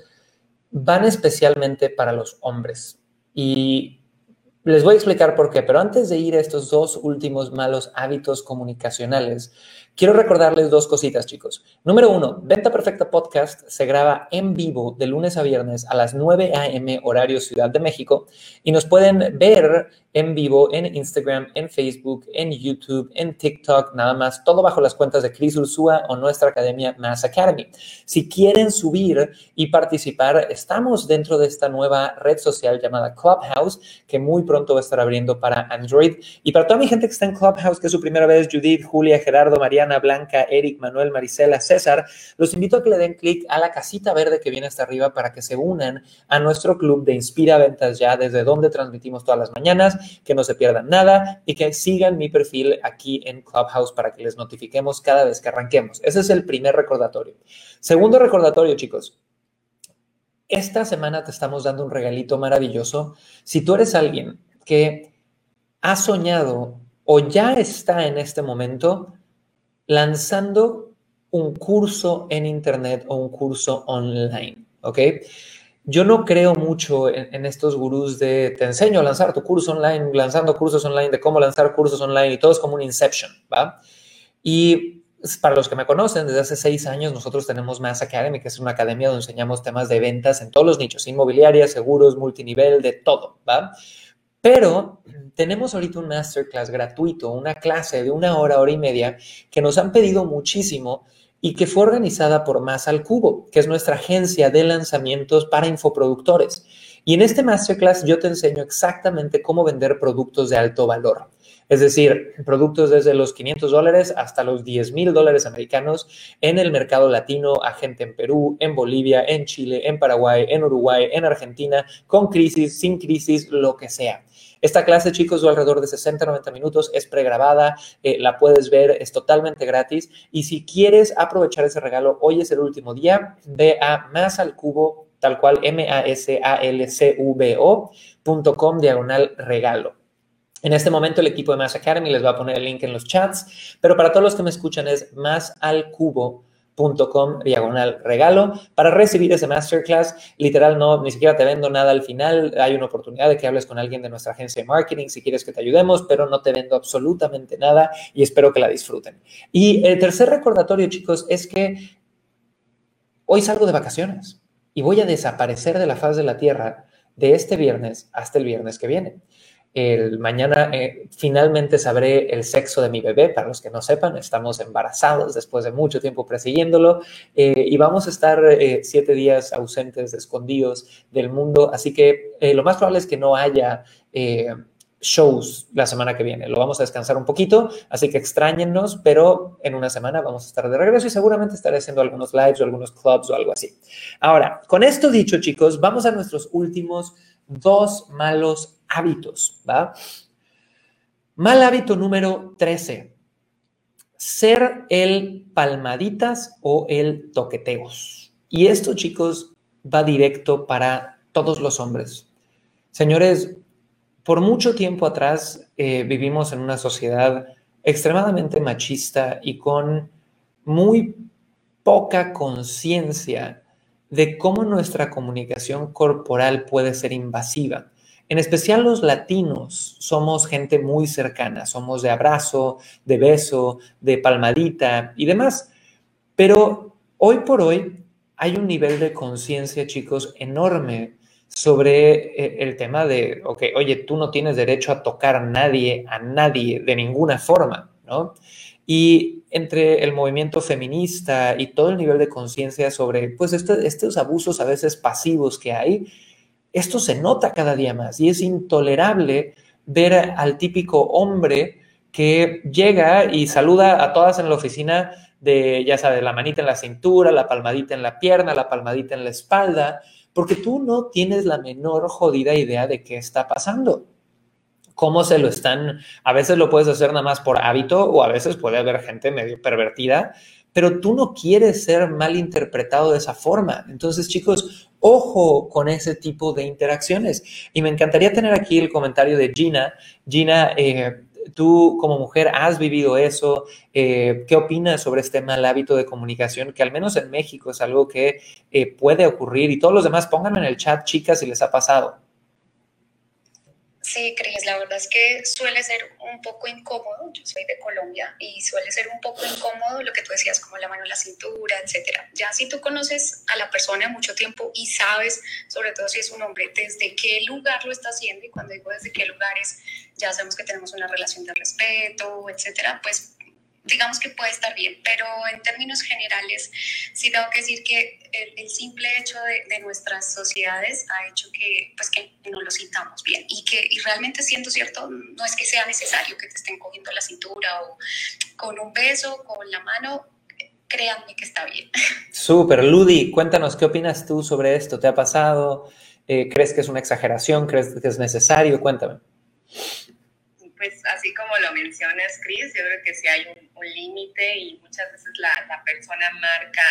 van especialmente para los hombres. Y les voy a explicar por qué, pero antes de ir a estos dos últimos malos hábitos comunicacionales, Quiero recordarles dos cositas, chicos. Número uno, Venta Perfecta Podcast se graba en vivo de lunes a viernes a las 9 a.m. horario Ciudad de México y nos pueden ver en vivo en Instagram, en Facebook, en YouTube, en TikTok, nada más, todo bajo las cuentas de Chris Ursúa o nuestra academia Mass Academy. Si quieren subir y participar, estamos dentro de esta nueva red social llamada Clubhouse, que muy pronto va a estar abriendo para Android. Y para toda mi gente que está en Clubhouse, que es su primera vez, Judith, Julia, Gerardo, Mariana, Blanca, Eric, Manuel, Marisela, César, los invito a que le den clic a la casita verde que viene hasta arriba para que se unan a nuestro club de Inspira Ventas ya, desde donde transmitimos todas las mañanas que no se pierdan nada y que sigan mi perfil aquí en Clubhouse para que les notifiquemos cada vez que arranquemos. Ese es el primer recordatorio. Segundo recordatorio, chicos. Esta semana te estamos dando un regalito maravilloso. Si tú eres alguien que ha soñado o ya está en este momento lanzando un curso en Internet o un curso online, ¿ok? yo no creo mucho en, estos gurús de te enseño a lanzar tu curso online, lanzando cursos online, de cómo lanzar cursos online y todo es como un inception, ¿va? Y para los que me conocen, desde hace seis años nosotros tenemos Mass Academy, que es una academia donde enseñamos temas de ventas en todos los nichos, inmobiliaria, seguros, multinivel, de todo, ¿va? Pero tenemos ahorita un masterclass gratuito, una clase de una hora, hora y media, que nos han pedido muchísimo y que fue organizada por Más al Cubo, que es nuestra agencia de lanzamientos para infoproductores. Y en este masterclass yo te enseño exactamente cómo vender productos de alto valor. Es decir, productos desde los 500 dólares hasta los 10 mil dólares americanos en el mercado latino, a gente en Perú, en Bolivia, en Chile, en Paraguay, en Uruguay, en Argentina, con crisis, sin crisis, lo que sea. Esta clase, chicos, de alrededor de 60-90 minutos, es pregrabada, eh, la puedes ver, es totalmente gratis. Y si quieres aprovechar ese regalo, hoy es el último día, ve a más al cubo, tal cual, M-A-S-A-L-C-V-O.com, diagonal regalo. En este momento el equipo de Mass Academy les va a poner el link en los chats, pero para todos los que me escuchan es más al cubo com diagonal regalo para recibir ese masterclass. Literal, no, ni siquiera te vendo nada al final. Hay una oportunidad de que hables con alguien de nuestra agencia de marketing si quieres que te ayudemos, pero no te vendo absolutamente nada y espero que la disfruten. Y el tercer recordatorio, chicos, es que hoy salgo de vacaciones y voy a desaparecer de la faz de la Tierra de este viernes hasta el viernes que viene. El mañana eh, finalmente sabré el sexo de mi bebé. Para los que no sepan, estamos embarazados después de mucho tiempo persiguiéndolo eh, y vamos a estar eh, siete días ausentes, escondidos del mundo. Así que lo más probable es que no haya shows la semana que viene. Lo vamos a descansar un poquito, así que extrañennos, pero en una semana vamos a estar de regreso y seguramente estaré haciendo algunos lives o algunos clubs o algo así. Ahora, con esto dicho, chicos, vamos a nuestros últimos dos malos hábitos, ¿va? Mal hábito número 13. Ser el palmaditas o el toqueteos. Y esto, chicos, va directo para todos los hombres. Señores, por mucho tiempo atrás eh, vivimos en una sociedad extremadamente machista y con muy poca conciencia de cómo nuestra comunicación corporal puede ser invasiva. En especial los latinos somos gente muy cercana, somos de abrazo, de beso, de palmadita y demás. Pero hoy por hoy hay un nivel de conciencia, chicos, enorme sobre eh, el tema de, ok, oye, tú no tienes derecho a tocar a nadie, a nadie, de ninguna forma, ¿no? Y entre el movimiento feminista y todo el nivel de conciencia sobre, pues, este, estos abusos a veces pasivos que hay, esto se nota cada día más y es intolerable ver al típico hombre que llega y saluda a todas en la oficina de, ya sabes, la manita en la cintura, la palmadita en la pierna, la palmadita en la espalda, porque tú no tienes la menor jodida idea de qué está pasando. Cómo se lo están, a veces lo puedes hacer nada más por hábito o a veces puede haber gente medio pervertida, pero tú no quieres ser mal interpretado de esa forma. Entonces, chicos, Ojo con ese tipo de interacciones. Y me encantaría tener aquí el comentario de Gina. Gina, eh, tú como mujer has vivido eso. Eh, ¿Qué opinas sobre este mal hábito de comunicación que al menos en México es algo que eh, puede ocurrir? Y todos los demás, pónganme en el chat, chicas, si les ha pasado. Sí, Cris, la verdad es que suele ser un poco incómodo. Yo soy de Colombia y suele ser un poco incómodo lo que tú decías, como la mano en la cintura, etcétera. Ya si tú conoces a la persona mucho tiempo y sabes, sobre todo si es un hombre, desde qué lugar lo está haciendo, y cuando digo desde qué lugares, ya sabemos que tenemos una relación de respeto, etcétera, pues digamos que puede estar bien, pero en términos generales sí tengo que decir que el, simple hecho de, nuestras sociedades ha hecho que, pues, que no lo sintamos bien y que y realmente siendo cierto, no es que sea necesario que te estén cogiendo la cintura o con un beso, con la mano, créanme que está bien. Súper, Ludi, cuéntanos, ¿qué opinas tú sobre esto? ¿Te ha pasado? Eh, ¿Crees que es una exageración? ¿Crees que es necesario? Cuéntame pues así como lo mencionas, Chris, yo creo que sí hay un, límite y muchas veces la, la, persona marca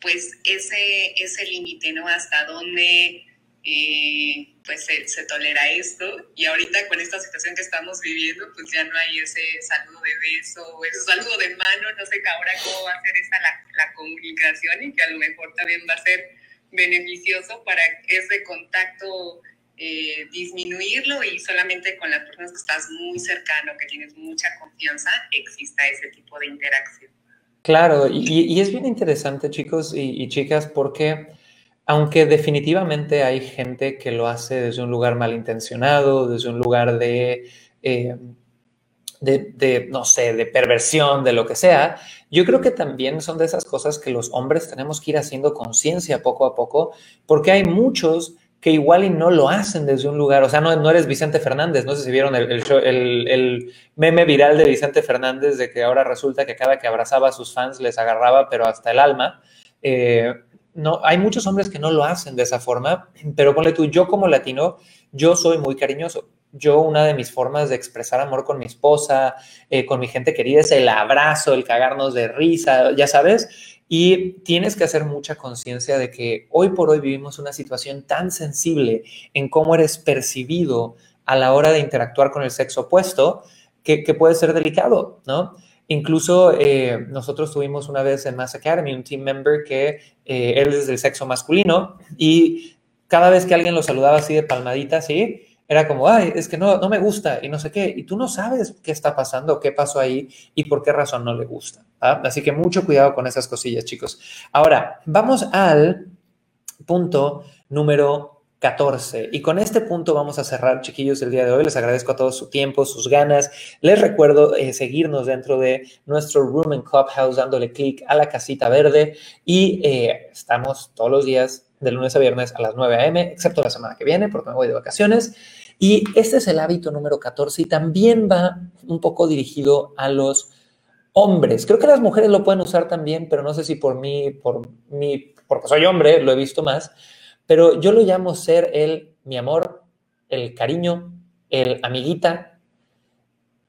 pues ese, ese límite, ¿no? Hasta dónde eh, pues se, se, tolera esto. Y ahorita con esta situación que estamos viviendo, pues ya no hay ese saludo de beso, ese saludo de mano, no sé ahora cómo va a ser esa la, la comunicación y que a lo mejor también va a ser beneficioso para ese contacto eh, disminuirlo y solamente con las personas que estás muy cercano, que tienes mucha confianza, exista ese tipo de interacción. Claro, y, es bien interesante, chicos y, chicas, porque aunque definitivamente hay gente que lo hace desde un lugar malintencionado, desde un lugar eh, de, de, no sé, de perversión, de lo que sea, yo creo que también son de esas cosas que los hombres tenemos que ir haciendo conciencia poco a poco, porque hay muchos que igual y no lo hacen desde un lugar, o sea, no, no eres Vicente Fernández, no sé si vieron el, el, el, meme viral de Vicente Fernández de que ahora resulta que cada que abrazaba a sus fans les agarraba, pero hasta el alma. Eh, no, hay muchos hombres que no lo hacen de esa forma, pero ponle tú, yo como latino, yo soy muy cariñoso. Yo una de mis formas de expresar amor con mi esposa, eh, con mi gente querida, es el abrazo, el cagarnos de risa, ya sabes. Y tienes que hacer mucha conciencia de que hoy por hoy vivimos una situación tan sensible en cómo eres percibido a la hora de interactuar con el sexo opuesto que, puede ser delicado, ¿no? Incluso eh, nosotros tuvimos una vez en Mass Academy un team member que eh, él es del sexo masculino y cada vez que alguien lo saludaba así de palmadita, así, era como, ay, es que no, no me gusta y no sé qué. Y tú no sabes qué está pasando, qué pasó ahí y por qué razón no le gusta. Así que mucho cuidado con esas cosillas, chicos. Ahora, vamos al punto número 14. Y con este punto vamos a cerrar, chiquillos, el día de hoy. Les agradezco a todos su tiempo, sus ganas. Les recuerdo eh, seguirnos dentro de nuestro Room and Clubhouse, dándole clic a la casita verde. Y eh, estamos todos los días, de lunes a viernes, a las 9 a.m., excepto la semana que viene, porque me voy de vacaciones. Y este es el hábito número 14 y también va un poco dirigido a los hombres. Creo que las mujeres lo pueden usar también, pero no sé si por mí, por mí, porque soy hombre, lo he visto más pero yo lo llamo ser el mi amor, el cariño, el amiguita.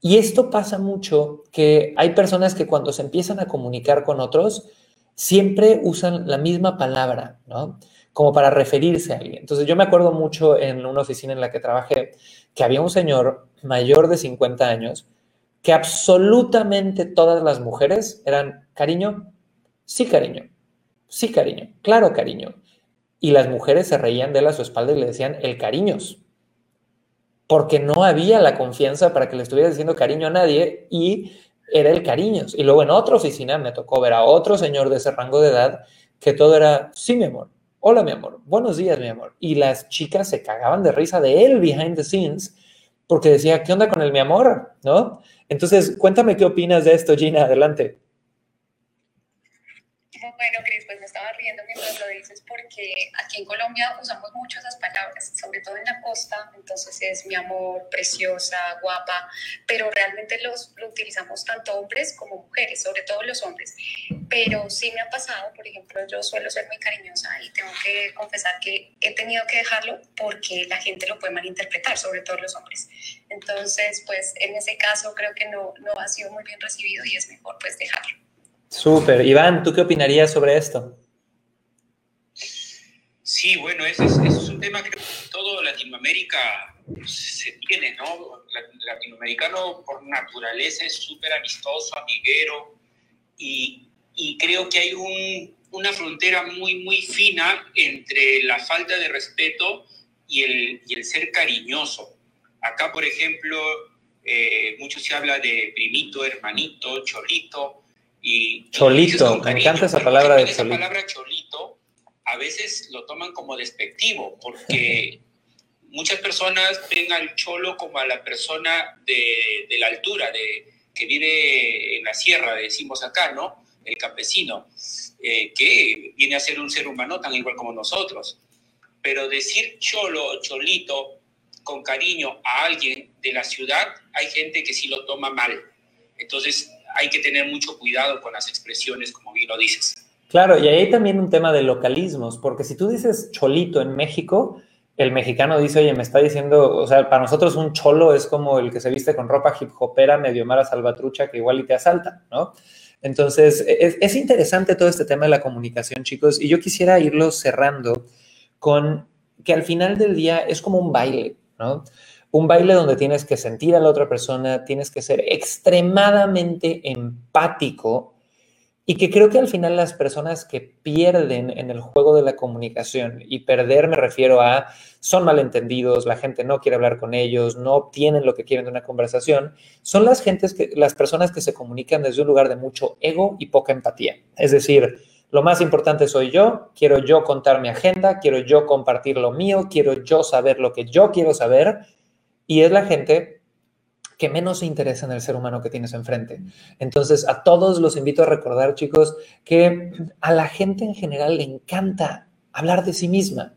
Y esto pasa mucho que hay personas que cuando se empiezan a comunicar con otros, siempre usan la misma palabra, ¿no? Como para referirse a alguien. Entonces yo me acuerdo mucho en una oficina en la que trabajé que había un señor mayor de 50 años que absolutamente todas las mujeres eran cariño, sí cariño, sí cariño, claro cariño y las mujeres se reían de él a su espalda y le decían el cariños, porque no había la confianza para que le estuviera diciendo cariño a nadie y era el cariños. Y luego en otra oficina me tocó ver a otro señor de ese rango de edad que todo era, sí, mi amor, hola, mi amor, buenos días, mi amor. Y las chicas se cagaban de risa de él behind the scenes porque decía, ¿qué onda con el mi amor? ¿No? Entonces, cuéntame qué opinas de esto, Gina, adelante. Bueno, Cris, pues me estaba riendo mientras lo dices porque aquí en Colombia usamos mucho esas palabras, sobre todo en la costa, entonces es mi amor, preciosa, guapa, pero realmente los, lo utilizamos tanto hombres como mujeres, sobre todo los hombres. Pero sí me ha pasado, por ejemplo, yo suelo ser muy cariñosa y tengo que confesar que he tenido que dejarlo porque la gente lo puede malinterpretar, sobre todo los hombres. Entonces, pues en ese caso creo que no, no ha sido muy bien recibido y es mejor pues dejarlo. Súper. Iván, ¿tú qué opinarías sobre esto? Sí, bueno, ese es, un tema que todo Latinoamérica se tiene, ¿no? Latinoamericano por naturaleza es súper amistoso, amiguero, y, creo que hay una frontera muy, muy fina entre la falta de respeto y el, el ser cariñoso. Acá, por ejemplo, eh, mucho se habla de primito, hermanito, cholito, cholito, me encanta esa palabra de esa palabra cholito a veces lo toman como despectivo, porque muchas personas ven al cholo como a la persona de, de, la altura, de, que vive en la sierra, decimos acá, ¿no? El campesino, eh, que viene a ser un ser humano tan igual como nosotros. Pero decir cholo, cholito, con cariño a alguien de la ciudad, hay gente que sí lo toma mal. Entonces, hay que tener mucho cuidado con las expresiones, como bien lo dices. Claro, y ahí hay también un tema de localismos, porque si tú dices cholito en México, el mexicano dice, oye, me está diciendo, o sea, para nosotros un cholo es como el que se viste con ropa hip hopera, medio mala salvatrucha, que igual y te asalta, ¿no? Entonces, es, es, interesante todo este tema de la comunicación, chicos, y yo quisiera irlo cerrando con que al final del día es como un baile, Un baile donde tienes que sentir a la otra persona, tienes que ser extremadamente empático y que creo que al final las personas que pierden en el juego de la comunicación, y perder me refiero a son malentendidos, la gente no quiere hablar con ellos, no obtienen lo que quieren de una conversación, son las gentes que las personas que se comunican desde un lugar de mucho ego y poca empatía. Es decir, lo más importante soy yo, quiero yo contar mi agenda, quiero yo compartir lo mío, quiero yo saber lo que yo quiero saber y es la gente que menos se interesa en el ser humano que tienes enfrente. Entonces, a todos los invito a recordar, chicos, que a la gente en general le encanta hablar de sí misma.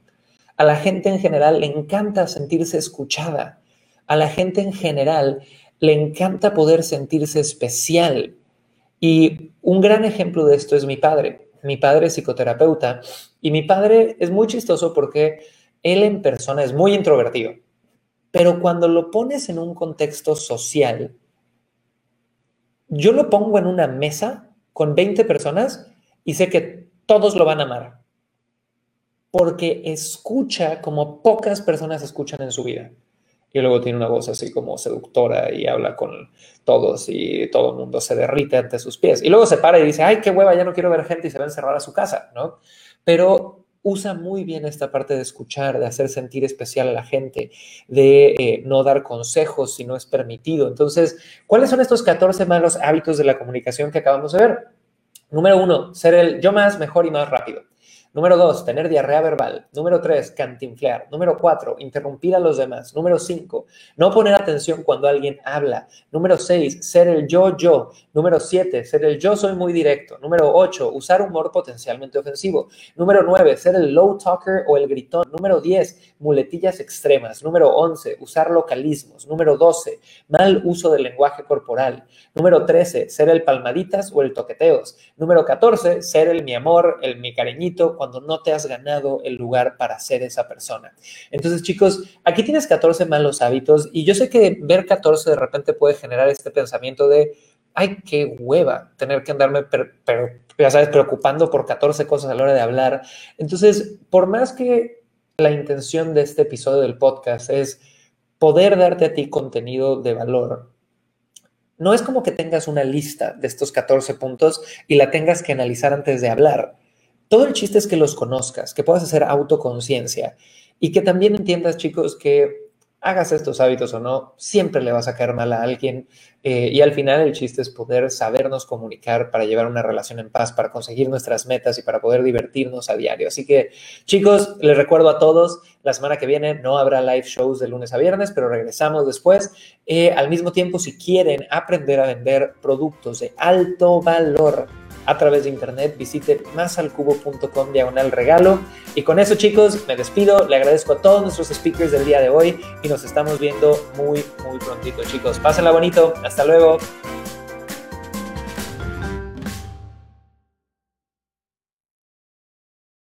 A la gente en general le encanta sentirse escuchada. A la gente en general le encanta poder sentirse especial. Y un gran ejemplo de esto es mi padre. Mi padre es psicoterapeuta y mi padre es muy chistoso porque él en persona es muy introvertido. Pero cuando lo pones en un contexto social, yo lo pongo en una mesa con 20 personas y sé que todos lo van a amar. Porque escucha como pocas personas escuchan en su vida. Y luego tiene una voz así como seductora y habla con todos y todo el mundo se derrite ante sus pies. Y luego se para y dice, ay, qué hueva, ya no quiero ver gente y se va a encerrar a su casa, ¿no? Pero usa muy bien esta parte de escuchar, de hacer sentir especial a la gente, de eh, no dar consejos si no es permitido. Entonces, ¿cuáles son estos 14 malos hábitos de la comunicación que acabamos de ver? Número uno, ser el yo más, mejor y más rápido. Número dos, tener diarrea verbal. Número tres, cantinflear. Número cuatro, interrumpir a los demás. Número cinco, no poner atención cuando alguien habla. Número seis, ser el yo-yo. Número siete, ser el yo soy muy directo. Número ocho, usar humor potencialmente ofensivo. Número nueve, ser el low talker o el gritón. Número diez, muletillas extremas. Número once, usar localismos. Número doce, mal uso del lenguaje corporal. Número trece, ser el palmaditas o el toqueteos. Número catorce, ser el mi amor, el mi cariñito cuando no te has ganado el lugar para ser esa persona. Entonces, chicos, aquí tienes 14 malos hábitos y yo sé que ver 14 de repente puede generar este pensamiento de, ay, qué hueva tener que andarme, pero, ya sabes, preocupando por 14 cosas a la hora de hablar. Entonces, por más que la intención de este episodio del podcast es poder darte a ti contenido de valor, no es como que tengas una lista de estos 14 puntos y la tengas que analizar antes de hablar. Todo el chiste es que los conozcas, que puedas hacer autoconciencia y que también entiendas, chicos, que hagas estos hábitos o no, siempre le vas a caer mal a alguien. Eh, y al final el chiste es poder sabernos comunicar para llevar una relación en paz, para conseguir nuestras metas y para poder divertirnos a diario. Así que, chicos, les recuerdo a todos, la semana que viene no habrá live shows de lunes a viernes, pero regresamos después. Eh, al mismo tiempo, si quieren aprender a vender productos de alto valor, a través de internet, visite masalcubo.com diagonal regalo. Y con eso chicos, me despido, le agradezco a todos nuestros speakers del día de hoy y nos estamos viendo muy, muy prontito chicos. Pásenla bonito, hasta luego.